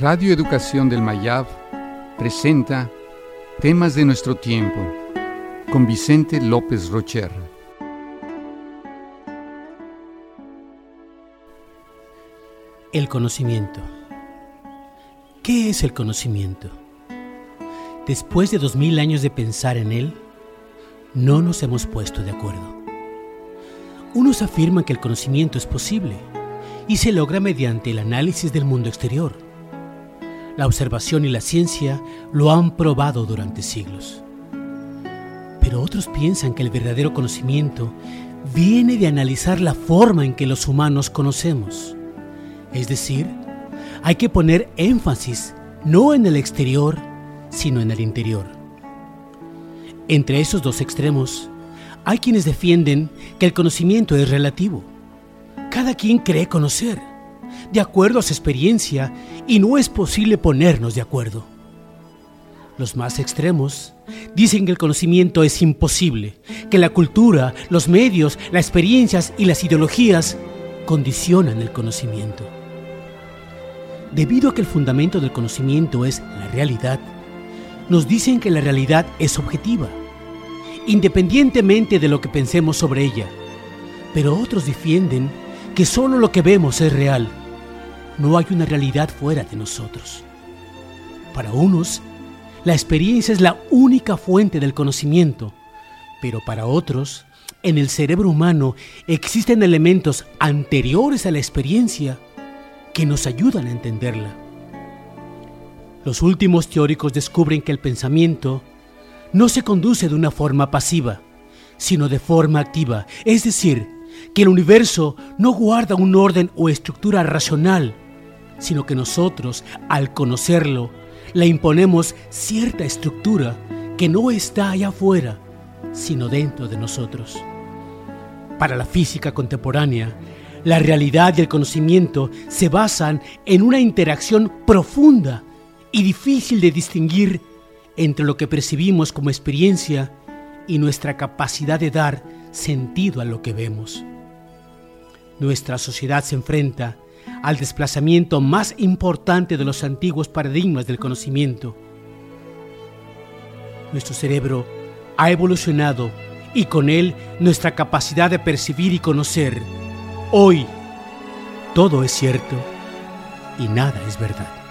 Radio Educación del Mayab presenta Temas de nuestro tiempo con Vicente López Rocher. El conocimiento. ¿Qué es el conocimiento? Después de dos mil años de pensar en él, no nos hemos puesto de acuerdo. Unos afirman que el conocimiento es posible y se logra mediante el análisis del mundo exterior. La observación y la ciencia lo han probado durante siglos. Pero otros piensan que el verdadero conocimiento viene de analizar la forma en que los humanos conocemos. Es decir, hay que poner énfasis no en el exterior, sino en el interior. Entre esos dos extremos, hay quienes defienden que el conocimiento es relativo. Cada quien cree conocer, de acuerdo a su experiencia, y no es posible ponernos de acuerdo. Los más extremos dicen que el conocimiento es imposible, que la cultura, los medios, las experiencias y las ideologías condicionan el conocimiento. Debido a que el fundamento del conocimiento es la realidad, nos dicen que la realidad es objetiva, independientemente de lo que pensemos sobre ella. Pero otros defienden que solo lo que vemos es real. No hay una realidad fuera de nosotros. Para unos, la experiencia es la única fuente del conocimiento, pero para otros, en el cerebro humano existen elementos anteriores a la experiencia que nos ayudan a entenderla. Los últimos teóricos descubren que el pensamiento no se conduce de una forma pasiva, sino de forma activa, es decir, que el universo no guarda un orden o estructura racional, sino que nosotros, al conocerlo, le imponemos cierta estructura que no está allá afuera, sino dentro de nosotros. Para la física contemporánea, la realidad y el conocimiento se basan en una interacción profunda y difícil de distinguir entre lo que percibimos como experiencia y nuestra capacidad de dar sentido a lo que vemos. Nuestra sociedad se enfrenta al desplazamiento más importante de los antiguos paradigmas del conocimiento. Nuestro cerebro ha evolucionado y con él nuestra capacidad de percibir y conocer. Hoy, todo es cierto y nada es verdad.